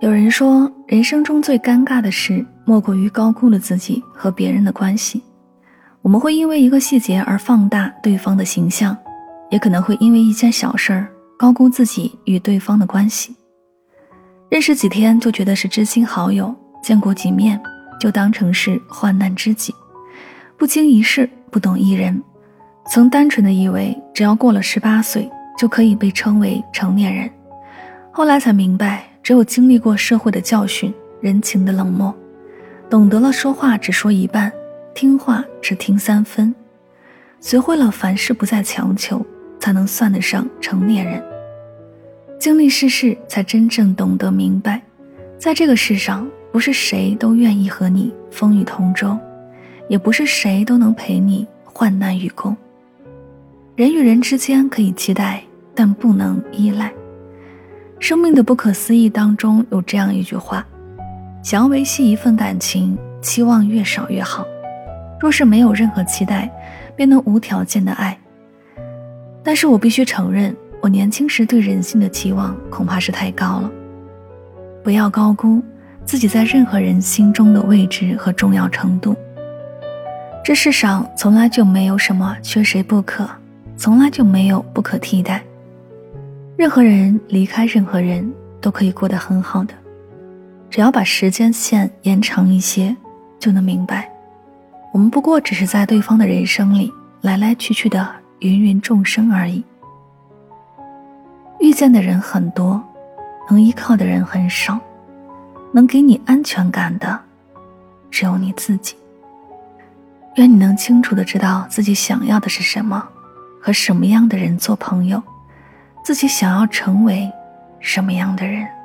有人说，人生中最尴尬的事，莫过于高估了自己和别人的关系。我们会因为一个细节而放大对方的形象，也可能会因为一件小事儿高估自己与对方的关系。认识几天就觉得是知心好友，见过几面就当成是患难知己，不经一事不懂一人。曾单纯的以为，只要过了十八岁就可以被称为成年人，后来才明白。只有经历过社会的教训、人情的冷漠，懂得了说话只说一半，听话只听三分，学会了凡事不再强求，才能算得上成年人。经历世事，才真正懂得明白，在这个世上，不是谁都愿意和你风雨同舟，也不是谁都能陪你患难与共。人与人之间可以期待，但不能依赖。生命的不可思议当中有这样一句话：想要维系一份感情，期望越少越好。若是没有任何期待，便能无条件的爱。但是我必须承认，我年轻时对人性的期望恐怕是太高了。不要高估自己在任何人心中的位置和重要程度。这世上从来就没有什么缺谁不可，从来就没有不可替代。任何人离开任何人都可以过得很好的，只要把时间线延长一些，就能明白，我们不过只是在对方的人生里来来去去的芸芸众生而已。遇见的人很多，能依靠的人很少，能给你安全感的，只有你自己。愿你能清楚的知道自己想要的是什么，和什么样的人做朋友。自己想要成为什么样的人？